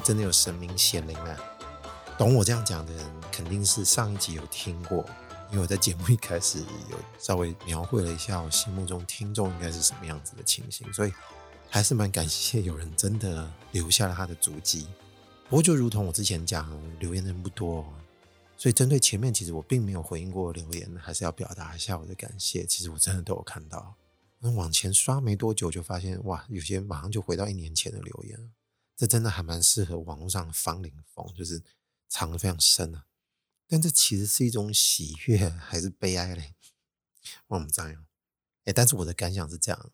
真的有神明显灵啊！懂我这样讲的人，肯定是上一集有听过，因为我在节目一开始有稍微描绘了一下我心目中听众应该是什么样子的情形，所以还是蛮感谢有人真的留下了他的足迹。不过就如同我之前讲，留言的人不多。所以，针对前面，其实我并没有回应过留言，还是要表达一下我的感谢。其实我真的都有看到。那往前刷没多久，就发现哇，有些马上就回到一年前的留言。这真的还蛮适合网络上芳邻风，就是藏得非常深啊。但这其实是一种喜悦还是悲哀嘞？我不知道。哎，但是我的感想是这样：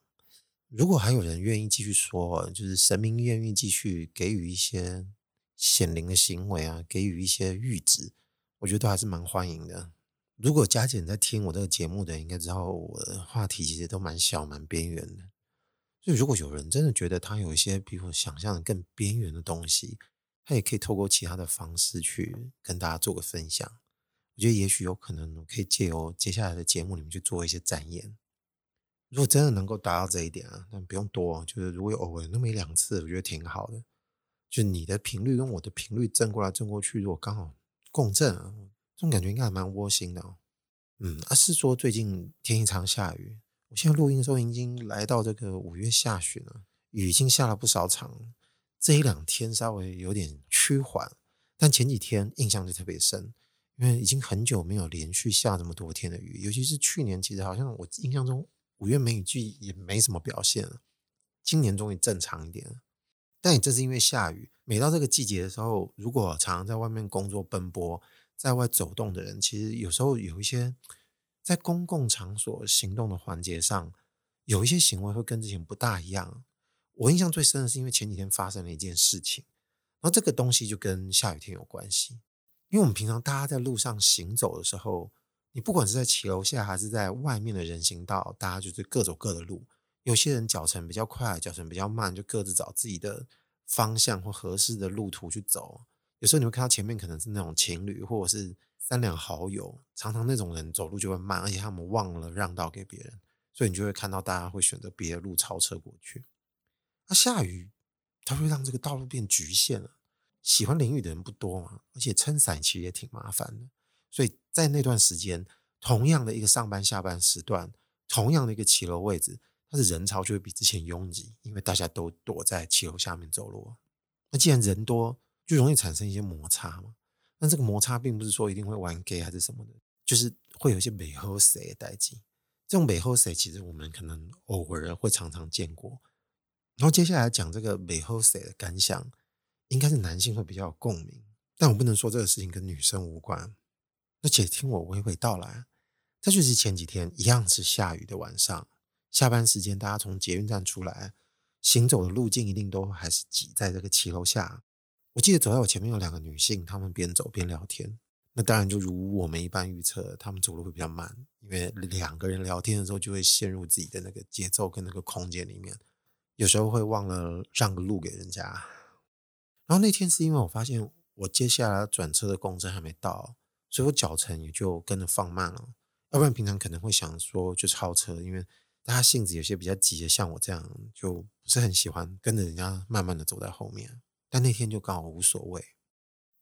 如果还有人愿意继续说，就是神明愿意继续给予一些显灵的行为啊，给予一些諭旨。我觉得都还是蛮欢迎的。如果佳姐在听我这个节目的，应该知道我的话题其实都蛮小、蛮边缘的。就，如果有人真的觉得他有一些比我想象的更边缘的东西，他也可以透过其他的方式去跟大家做个分享。我觉得也许有可能可以借由接下来的节目里面去做一些展演。如果真的能够达到这一点啊，那不用多，就是如果有偶尔那么一两次，我觉得挺好的。就你的频率跟我的频率正过来正过去，如果刚好。共振啊，这种感觉应该还蛮窝心的哦。嗯，啊是说最近天一场下雨，我现在录音的时候已经来到这个五月下旬了，雨已经下了不少场。这一两天稍微有点趋缓，但前几天印象就特别深，因为已经很久没有连续下这么多天的雨，尤其是去年，其实好像我印象中五月梅雨季也没什么表现了，今年终于正常一点。但也正是因为下雨，每到这个季节的时候，如果常常在外面工作奔波，在外走动的人，其实有时候有一些在公共场所行动的环节上，有一些行为会跟之前不大一样。我印象最深的是，因为前几天发生了一件事情，然后这个东西就跟下雨天有关系。因为我们平常大家在路上行走的时候，你不管是在骑楼下还是在外面的人行道，大家就是各走各的路。有些人脚程比较快，脚程比较慢，就各自找自己的方向或合适的路途去走。有时候你会看到前面可能是那种情侣或者是三两好友，常常那种人走路就会慢，而且他们忘了让道给别人，所以你就会看到大家会选择别的路超车过去。那下雨，它会让这个道路变局限了。喜欢淋雨的人不多嘛，而且撑伞其实也挺麻烦的。所以在那段时间，同样的一个上班下班时段，同样的一个骑楼位置。它是人潮就会比之前拥挤，因为大家都躲在骑楼下面走路。那既然人多，就容易产生一些摩擦嘛。这个摩擦并不是说一定会玩 gay 还是什么的，就是会有一些美好谁的代际。这种美好谁其实我们可能偶尔会常常见过。然后接下来讲这个美好谁的感想，应该是男性会比较有共鸣，但我不能说这个事情跟女生无关。那且听我娓娓道来，这就是前几天一样是下雨的晚上。下班时间，大家从捷运站出来，行走的路径一定都还是挤在这个骑楼下。我记得走在我前面有两个女性，她们边走边聊天。那当然，就如我们一般预测，她们走路会比较慢，因为两个人聊天的时候就会陷入自己的那个节奏跟那个空间里面，有时候会忘了让个路给人家。然后那天是因为我发现我接下来转车的公车还没到，所以我脚程也就跟着放慢了。要不然平常可能会想说就超车，因为。大家性子有些比较急的，像我这样，就不是很喜欢跟着人家慢慢的走在后面。但那天就刚好无所谓。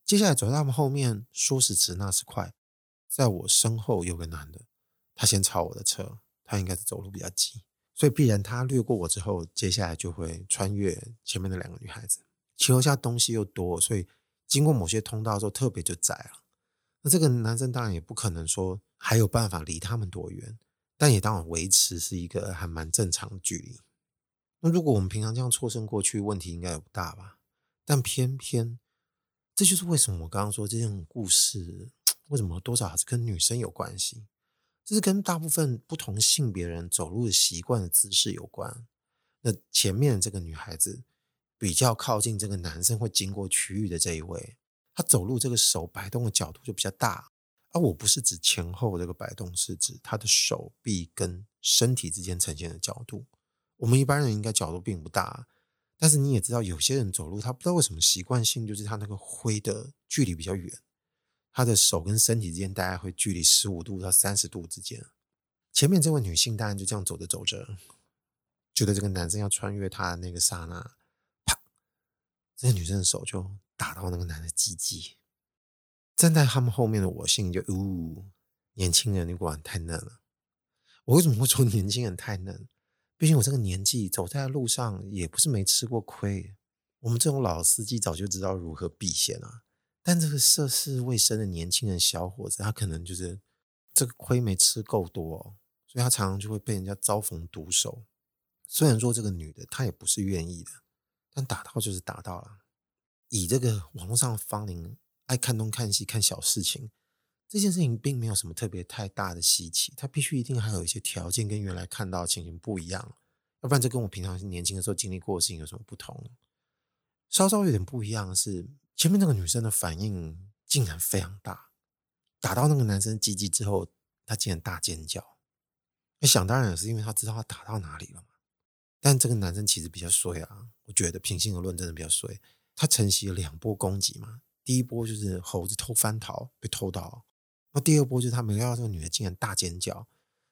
接下来走到他们后面，说时迟那时快，在我身后有个男的，他先超我的车，他应该是走路比较急，所以必然他掠过我之后，接下来就会穿越前面的两个女孩子。骑楼下东西又多，所以经过某些通道的时候特别就窄了。那这个男生当然也不可能说还有办法离他们多远。但也当然维持是一个还蛮正常的距离。那如果我们平常这样错身过去，问题应该也不大吧？但偏偏这就是为什么我刚刚说这件故事为什么多少还是跟女生有关系？这是跟大部分不同性别人走路的习惯的姿势有关。那前面这个女孩子比较靠近这个男生会经过区域的这一位，她走路这个手摆动的角度就比较大。而、我不是指前后这个摆动，是指他的手臂跟身体之间呈现的角度。我们一般人应该角度并不大，但是你也知道，有些人走路他不知道为什么习惯性就是他那个挥的距离比较远，他的手跟身体之间大概会距离十五度到三十度之间。前面这位女性当然就这样走着走着，觉得这个男生要穿越她的那个刹那，啪，这个女生的手就打到那个男的鸡鸡。站在他们后面的我心里就呜、年轻人你果然太嫩了。我为什么会说年轻人太嫩？毕竟我这个年纪走在路上也不是没吃过亏。我们这种老司机早就知道如何避险啊。但这个涉世未深的年轻人小伙子，他可能就是这个亏没吃够多，所以他常常就会被人家遭逢毒手。虽然说这个女的她也不是愿意的，但打到就是打到了。以这个网络上的芳龄。爱看东看西看小事情，这件事情并没有什么特别太大的稀奇，他必须一定还有一些条件跟原来看到的情形不一样，要不然这跟我平常年轻的时候经历过的事情有什么不同？稍稍有点不一样的是，前面那个女生的反应竟然非常大，打到那个男生鸡鸡之后，他竟然大尖叫。那想当然也是因为他知道他打到哪里了嘛。但这个男生其实比较衰啊，我觉得平心而论真的比较衰，他承袭了两波攻击嘛。第一波就是猴子偷翻桃被偷到，那第二波就是他没料到这个女的竟然大尖叫，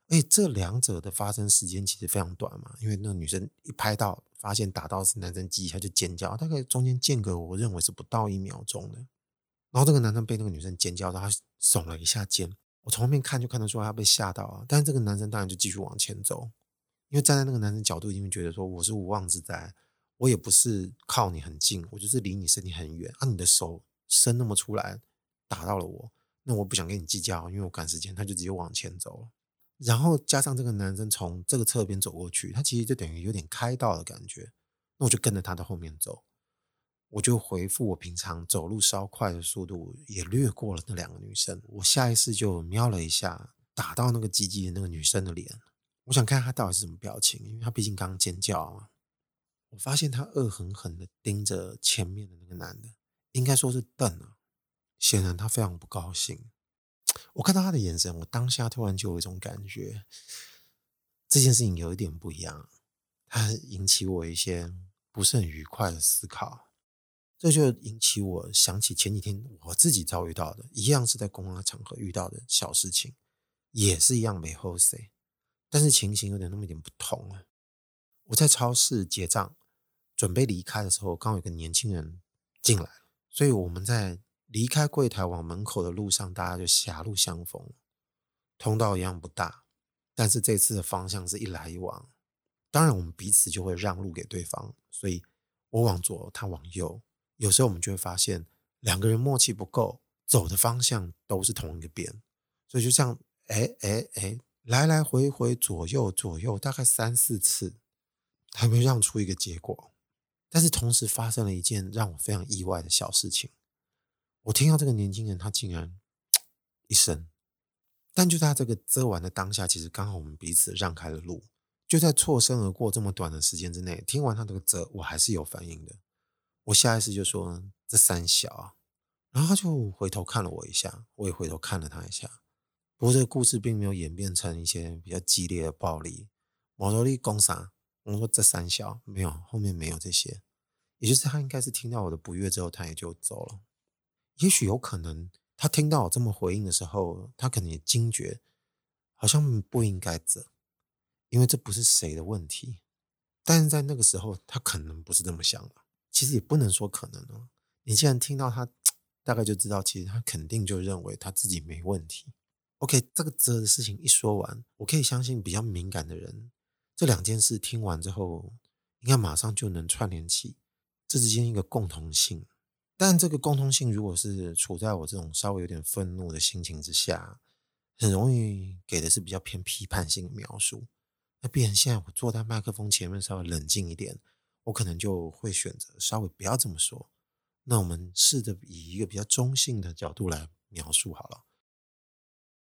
而且这两者的发生时间其实非常短嘛，因为那个女生一拍到发现打到是男生鸡，他就尖叫，大概中间间隔我认为是不到一秒钟的，然后这个男生被那个女生尖叫，他耸了一下肩，我从后面看就看得出来他被吓到了，但是这个男生当然就继续往前走，因为站在那个男生角度，已经觉得说我是无妄之灾，我也不是靠你很近，我就是离你身体很远，啊，你的手。伸那么出来打到了我，那我不想跟你计较，因为我赶时间，他就直接往前走了。然后加上这个男生从这个侧边走过去，他其实就等于有点开道的感觉。那我就跟着他的后面走，我就回复我平常走路稍快的速度，也略过了那两个女生。我下意识就瞄了一下打到那个鸡鸡的那个女生的脸，我想看她到底是什么表情，因为她毕竟刚尖叫嘛。我发现她恶狠狠地盯着前面的那个男的。应该说是瞪了，显然他非常不高兴。我看到他的眼神，我当下突然就有一种感觉，这件事情有一点不一样，它引起我一些不是很愉快的思考。这就引起我想起前几天我自己遭遇到的，一样是在公共场合遇到的小事情，也是一样没好势，但是情形有点那么一点不同啊。我在超市结账，准备离开的时候，刚好有个年轻人进来。所以我们在离开柜台往门口的路上，大家就狭路相逢。通道一样不大，但是这次的方向是一来一往。当然，我们彼此就会让路给对方。所以我往左，他往右。有时候我们就会发现两个人默契不够，走的方向都是同一个边。所以就这样，哎哎哎，来来回回，左右左右，大概三四次，还没让出一个结果。但是同时发生了一件让我非常意外的小事情，我听到这个年轻人他竟然一声，但就在这个遮完的当下，其实刚好我们彼此让开了路，就在错身而过这么短的时间之内，听完他这个遮，我还是有反应的，我下意识就说这三小啊，然后他就回头看了我一下，我也回头看了他一下，不过这个故事并没有演变成一些比较激烈的暴力，毛多利攻杀。我说这三小没有，后面没有这些，也就是他应该是听到我的不悦之后，他也就走了。也许有可能，他听到我这么回应的时候，他可能也惊觉，好像不应该这，因为这不是谁的问题。但是在那个时候，他可能不是这么想的。其实也不能说可能哦。你既然听到他，大概就知道，其实他肯定就认为他自己没问题。OK，这个遮的事情一说完，我可以相信比较敏感的人。这两件事听完之后，应该马上就能串联起这之间一个共同性。但这个共通性，如果是处在我这种稍微有点愤怒的心情之下，很容易给的是比较偏批判性的描述。那必然现在我坐在麦克风前面稍微冷静一点，我可能就会选择稍微不要这么说。那我们试着以一个比较中性的角度来描述好了。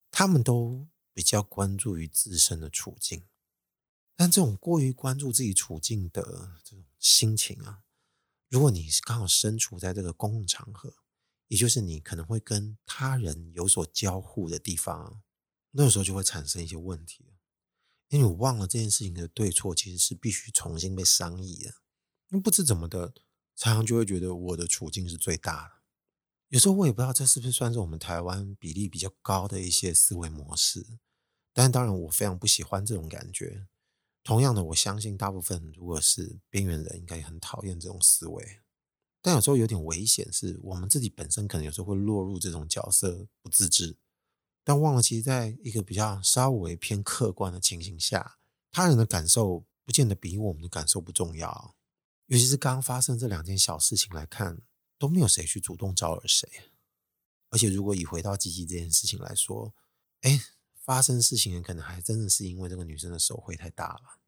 他们都比较关注于自身的处境。但这种过于关注自己处境的这种心情啊，如果你是刚好身处在这个公共场合，也就是你可能会跟他人有所交互的地方，那个时候就会产生一些问题，因为我忘了这件事情的对错其实是必须重新被商议的。那不知怎么的，常常就会觉得我的处境是最大的。有时候我也不知道这是不是算是我们台湾比例比较高的一些思维模式，但当然我非常不喜欢这种感觉。同样的，我相信大部分如果是边缘人，应该也很讨厌这种思维。但有时候有点危险，是我们自己本身可能有时候会落入这种角色不自知，但忘了其实在一个比较稍微偏客观的情形下，他人的感受不见得比我们的感受不重要。尤其是刚刚发生这两件小事情来看，都没有谁去主动招惹谁。而且如果以回到积极这件事情来说，哎，发生事情可能还真的是因为这个女生的手绘太大了。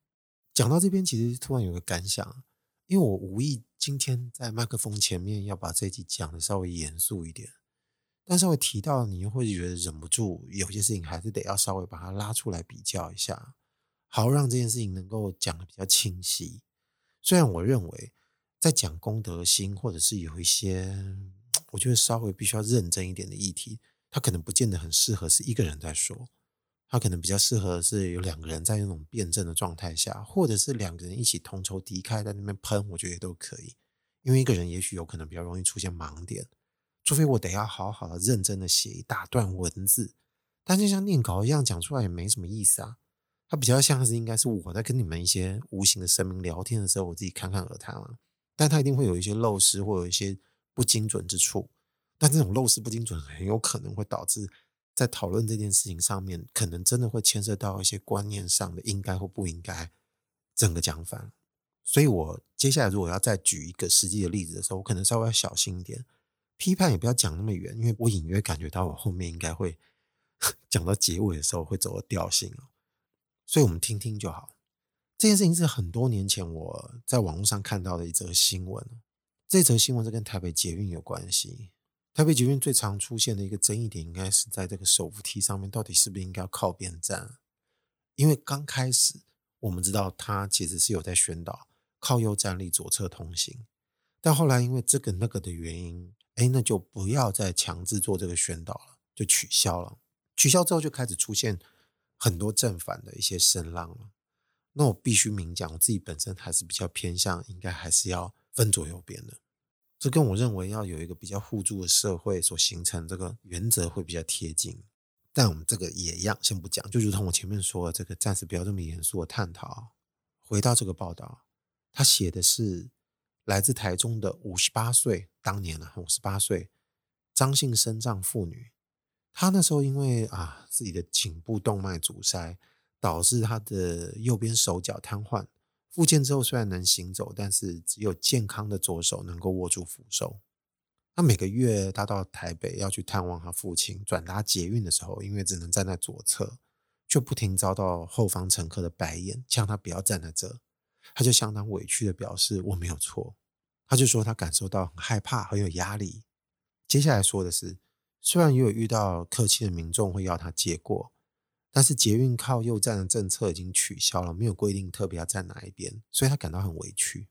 讲到这边，其实突然有个感想，因为我无意今天在麦克风前面要把这集讲的稍微严肃一点，但稍微提到你又会觉得忍不住，有些事情还是得要稍微把它拉出来比较一下，好让这件事情能够讲得比较清晰。虽然我认为在讲公德心，或者是有一些我觉得稍微必须要认真一点的议题，它可能不见得很适合是一个人在说，它可能比较适合是有两个人在那种辩证的状态下，或者是两个人一起同仇敌忾在那边喷，我觉得也都可以。因为一个人也许有可能比较容易出现盲点，除非我得要好好的认真的写一大段文字，但就像念稿一样讲出来也没什么意思啊。它比较像是应该是我在跟你们一些无形的神明聊天的时候，我自己侃侃而谈了。但它一定会有一些漏失或有一些不精准之处。但这种漏失不精准很有可能会导致在讨论这件事情上面，可能真的会牵涉到一些观念上的应该或不应该，整个讲反。所以我接下来如果要再举一个实际的例子的时候，我可能稍微要小心一点，批判也不要讲那么远，因为我隐约感觉到我后面应该会 讲到结尾的时候会走的调性。所以我们听听就好。这件事情是很多年前我在网络上看到的一则新闻。这则新闻是跟台北捷运有关系。台北捷运最常出现的一个争议点，应该是在这个手扶梯上面，到底是不是应该要靠边站？因为刚开始我们知道它其实是有在宣导靠右站立，左侧通行。但后来因为这个那个的原因，哎，那就不要再强制做这个宣导了，就取消了。取消之后就开始出现。很多正反的一些声浪了，那我必须明讲，我自己本身还是比较偏向，应该还是要分左右边的。这跟我认为要有一个比较互助的社会所形成这个原则会比较贴近。但我们这个也一样，先不讲，就如同我前面说的，这个暂时不要这么严肃的探讨。回到这个报道，他写的是来自台中的五十八岁，当年了五十八岁张姓身障妇女。他那时候因为啊自己的颈部动脉阻塞，导致他的右边手脚瘫痪。复健之后虽然能行走，但是只有健康的左手能够握住扶手。他每个月他到台北要去探望他父亲，转搭捷运的时候，因为只能站在左侧，就不停遭到后方乘客的白眼，呛他不要站在这。他就相当委屈的表示我没有错。他就说他感受到很害怕，很有压力。接下来说的是。虽然也有遇到客气的民众会要他借过，但是捷运靠右站的政策已经取消了，没有规定特别要站哪一边，所以他感到很委屈。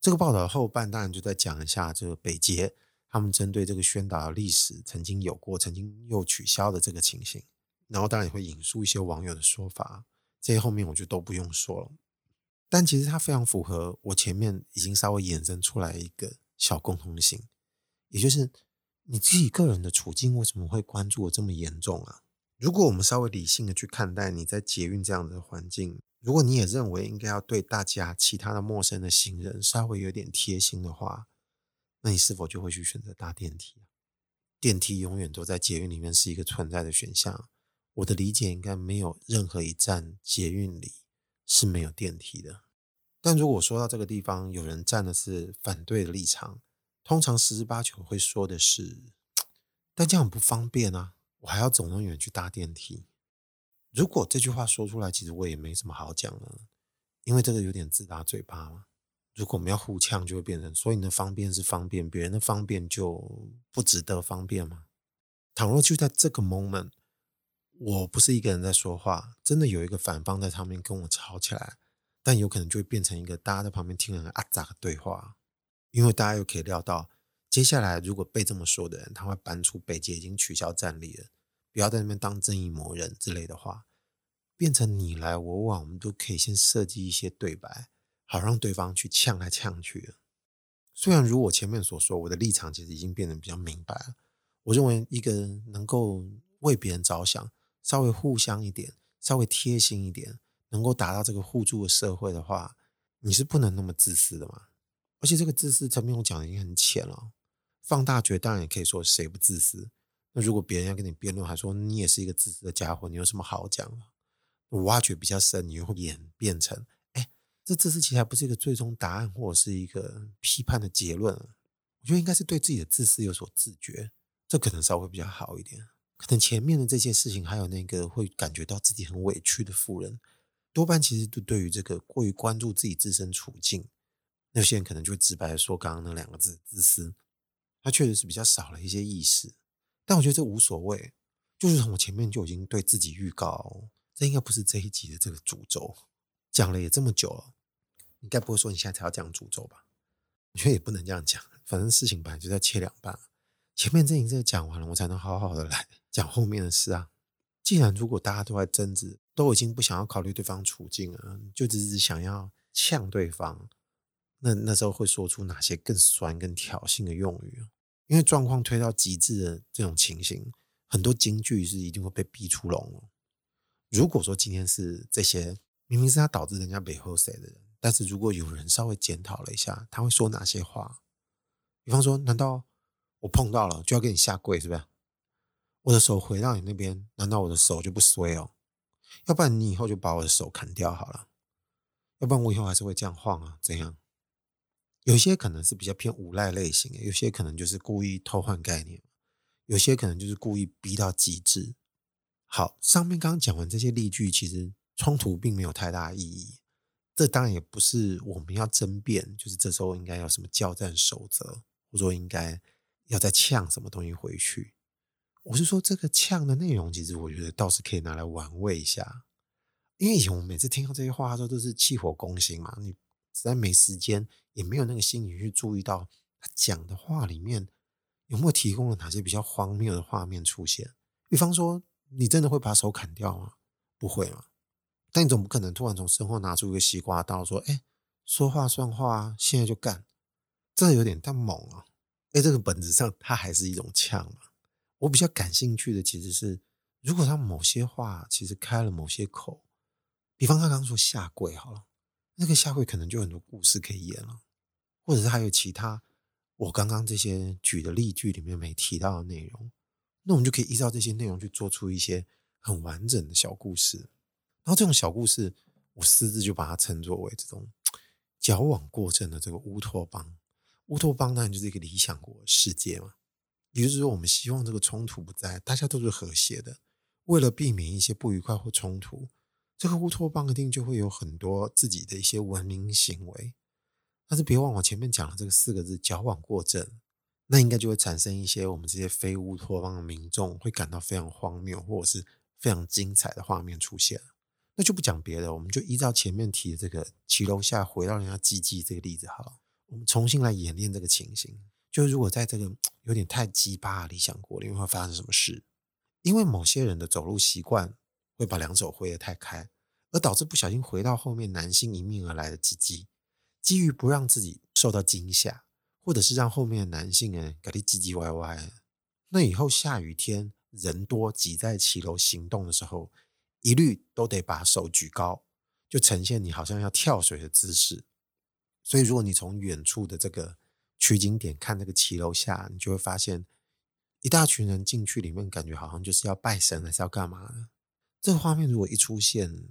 这个报道后半当然就在讲一下这个北捷他们针对这个宣导的历史曾经有过，曾经又取消的这个情形，然后当然也会引述一些网友的说法，这些后面我就都不用说了。但其实它非常符合我前面已经稍微衍生出来一个小共同性，也就是。你自己个人的处境为什么会关注的这么严重啊？如果我们稍微理性的去看待你在捷运这样的环境，如果你也认为应该要对大家其他的陌生的行人稍微有点贴心的话，那你是否就会去选择搭电梯？电梯永远都在捷运里面是一个存在的选项。我的理解应该没有任何一站捷运里是没有电梯的。但如果说到这个地方，有人站的是反对的立场。通常十之八九会说的是，但这样很不方便啊，我还要走那么远去搭电梯。如果这句话说出来，其实我也没什么好讲的，因为这个有点自打嘴巴嘛。如果我们要互呛，就会变成所以你的方便是方便，别人的方便就不值得方便吗？倘若就在这个 moment，我不是一个人在说话，真的有一个反方在上面跟我吵起来，但有可能就会变成一个大家在旁边听人啊咋的对话。因为大家又可以料到，接下来如果被这么说的人，他会搬出北捷已经取消站立了，不要在那边当正义魔人之类的话，变成你来我往，我们都可以先设计一些对白，好让对方去呛来呛去。虽然如我前面所说，我的立场其实已经变得比较明白了。我认为一个人能够为别人着想，稍微互相一点，稍微贴心一点，能够达到这个互助的社会的话，你是不能那么自私的嘛。而且这个自私层面我讲的已经很浅了，放大觉当然也可以说谁不自私。那如果别人要跟你辩论，还说你也是一个自私的家伙，你有什么好讲的？我挖掘比较深，你又会演变成，哎，这自私其实还不是一个最终答案，或者是一个批判的结论。我觉得应该是对自己的自私有所自觉，这可能稍微比较好一点。可能前面的这些事情，还有那个会感觉到自己很委屈的妇人，多半其实都对于这个过于关注自己自身处境，那些人可能就直白的说刚刚那两个字“自私”，他确实是比较少了一些意识。但我觉得这无所谓，就是从我前面就已经对自己预告，这应该不是这一集的这个主轴。讲了也这么久了，你该不会说你现在才要讲主轴吧？我觉得也不能这样讲。反正事情本来就在切两半，前面这一阵讲完了，我才能好好的来讲后面的事啊。既然如果大家都在争执，都已经不想要考虑对方处境了，就只是想要呛对方，那那时候会说出哪些更酸、更挑衅的用语？因为状况推到极致的这种情形，很多金句是一定会被逼出笼。如果说今天是这些明明是他导致人家背后谁的人，但是如果有人稍微检讨了一下，他会说哪些话？比方说，难道我碰到了就要给你下跪，是不是？我的手回到你那边，难道我的手就不衰哦？要不然你以后就把我的手砍掉好了，要不然我以后还是会这样晃啊？怎样？有些可能是比较偏无赖类型的，有些可能就是故意偷换概念，有些可能就是故意逼到极致。好，上面刚刚讲完这些例句，其实冲突并没有太大意义。这当然也不是我们要争辩，就是这时候应该要什么交战守则。我说应该要再呛什么东西回去，我是说这个呛的内容，其实我觉得倒是可以拿来玩味一下。因为以前我们每次听到这些话的时候，都是气火攻心嘛，你实在没时间，也没有那个心理去注意到他讲的话里面有没有提供了哪些比较荒谬的画面出现。比方说，你真的会把手砍掉吗？不会吗？但你总不可能突然从身后拿出一个西瓜刀，说：“哎，说话算话，现在就干。”这有点太猛了，哎，这个本质上它还是一种呛嘛。我比较感兴趣的其实是，如果他某些话其实开了某些口，比方他刚刚说下跪好了，那个下跪可能就很多故事可以演了，或者是还有其他我刚刚这些举的例句里面没提到的内容，那我们就可以依照这些内容去做出一些很完整的小故事。然后这种小故事，我私自就把它称作为这种矫枉过正的这个乌托邦。乌托邦当然就是一个理想国世界嘛，也就是说，我们希望这个冲突不在，大家都是和谐的。为了避免一些不愉快或冲突，这个乌托邦一定就会有很多自己的一些文明行为。但是别忘了前面讲的这个四个字“矫枉过正”，那应该就会产生一些我们这些非乌托邦的民众会感到非常荒谬或者是非常精彩的画面出现。那就不讲别的，我们就依照前面提的这个骑楼下回到人家鸡鸡这个例子好了。我们重新来演练这个情形，就是如果在这个有点太鸡巴的理想国里面会发生什么事？因为某些人的走路习惯会把两手挥得太开，而导致不小心回到后面男性迎面而来的鸡鸡，基于不让自己受到惊吓，或者是让后面的男性呢搞得唧唧歪歪，那以后下雨天人多挤在骑楼行动的时候，一律都得把手举高，就呈现你好像要跳水的姿势。所以，如果你从远处的这个取景点看那个骑楼下，你就会发现一大群人进去里面，感觉好像就是要拜神还是要干嘛的。这个画面如果一出现，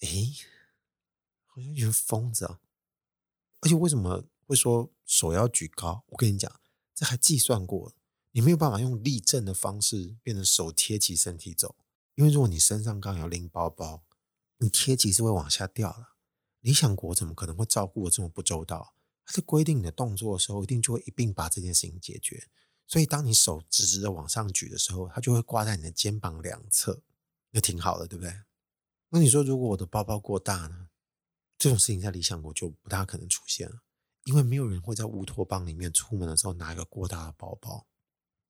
哎，好像有疯子啊！而且为什么会说手要举高？我跟你讲，这还计算过，你没有办法用立正的方式变成手贴起身体走，因为如果你身上刚好要拎包包，你贴起是会往下掉的。理想国怎么可能会照顾的这么不周到？他在规定你的动作的时候，一定就会一并把这件事情解决。所以，当你手直直的往上举的时候，它就会挂在你的肩膀两侧，那挺好的，对不对？那你说，如果我的包包过大呢？这种事情在理想国就不大可能出现了，因为没有人会在乌托邦里面出门的时候拿一个过大的包包，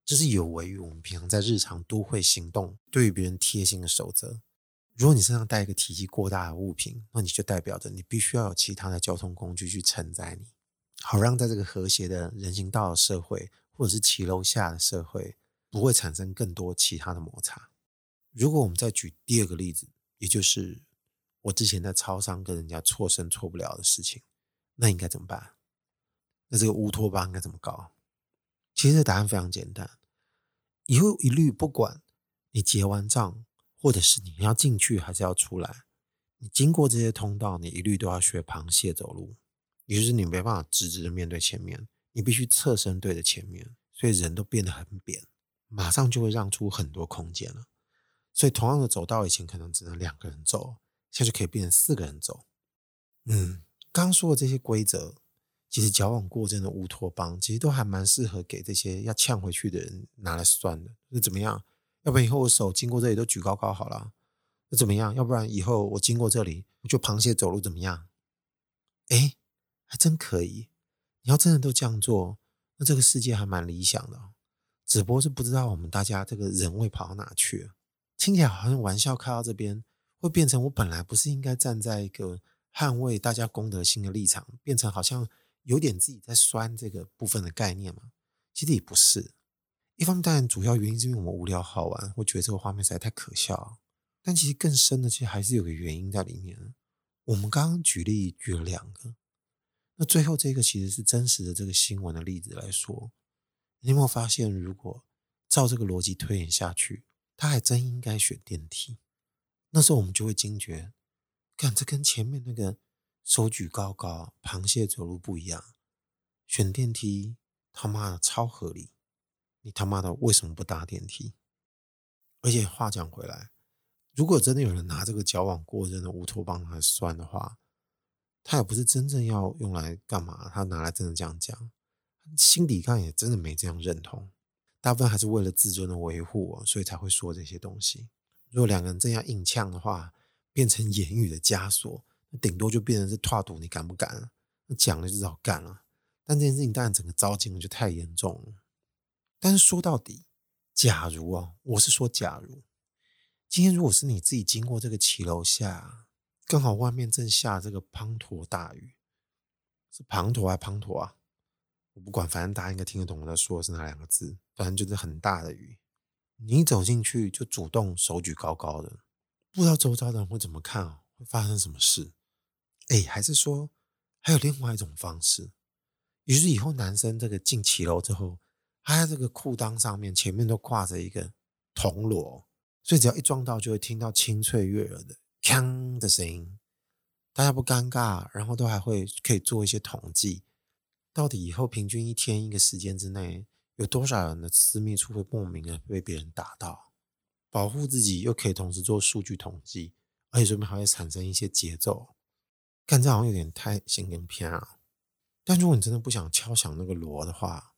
这是有违于我们平常在日常都会行动对于别人贴心的守则。如果你身上带一个体积过大的物品，那你就代表着你必须要有其他的交通工具去承载你，好让在这个和谐的人行道的社会，或者是骑楼下的社会，不会产生更多其他的摩擦。如果我们再举第二个例子，也就是我之前在超商跟人家错身错不了的事情，那应该怎么办？那这个乌托邦应该怎么搞？其实答案非常简单，以后一律不管你结完账，或者是你要进去还是要出来，你经过这些通道，你一律都要学螃蟹走路，也就是你没办法直直的面对前面，你必须侧身对着前面，所以人都变得很扁，马上就会让出很多空间了。所以同样的走道，以前可能只能两个人走，下去可以变成四个人走。嗯，刚刚说的这些规则，其实矫枉过正的乌托邦，其实都还蛮适合给这些要呛回去的人拿来算的。那怎么样？要不然以后我手经过这里都举高高好了。那怎么样？要不然以后我经过这里，就螃蟹走路怎么样？哎，还真可以。你要真的都这样做，那这个世界还蛮理想的。只不过是不知道我们大家这个人会跑到哪去。听起来好像玩笑，开到这边会变成我本来不是应该站在一个捍卫大家公德心的立场，变成好像有点自己在酸这个部分的概念嘛？其实也不是。一方面当然主要原因是因为我们无聊好玩，会觉得这个画面实在太可笑。但其实更深的，其实还是有个原因在里面。我们刚刚举例举了两个。那最后这个其实是真实的这个新闻的例子来说，你有没有发现，如果照这个逻辑推演下去，他还真应该选电梯。那时候我们就会惊觉，看这跟前面那个手举高高、螃蟹走路不一样。选电梯他妈的超合理，你他妈的为什么不搭电梯？而且话讲回来，如果真的有人拿这个矫枉过正的乌托邦来算的话，他也不是真正要用来干嘛，他拿来真的这样讲，心底看也真的没这样认同，大部分还是为了自尊的维护，所以才会说这些东西。如果两个人这样硬呛的话，变成言语的枷锁，那顶多就变成是挞赌，你敢不敢？那讲了就只好干了。但这件事情当然整个糟践了，就太严重了。但是说到底，假如啊，我是说假如，今天如果是你自己经过这个骑楼下。刚好外面正下这个滂沱大雨，是滂沱还滂沱啊？我不管，反正大家应该听得懂我在说的是哪两个字。反正就是很大的雨，你一走进去就主动手举高高的，不知道周遭的人会怎么看哦，会发生什么事？哎，还是说还有另外一种方式？于是以后男生这个进骑楼之后，他在这个裤裆上面前面都挂着一个铜锣，所以只要一撞到，就会听到清脆悦耳的。锵的声音，大家不尴尬，然后都还会可以做一些统计，到底以后平均一天一个时间之内，有多少人的私密处会莫名的被别人打到，保护自己又可以同时做数据统计，而且顺便还会产生一些节奏，干这好像有点太神经片啊！但如果你真的不想敲响那个锣的话，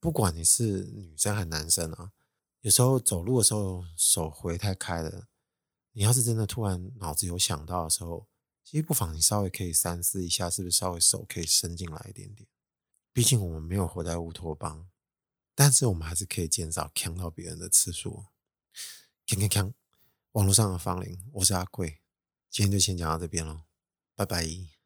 不管你是女生还是男生啊，有时候走路的时候手回太开了。你要是真的突然脑子有想到的时候，其实不妨你稍微可以三思一下，是不是稍微手可以伸进来一点点？毕竟我们没有活在乌托邦，但是我们还是可以减少呛到别人的次数。看看看！网络上的芳龄，我是阿贵，今天就先讲到这边喽，拜拜。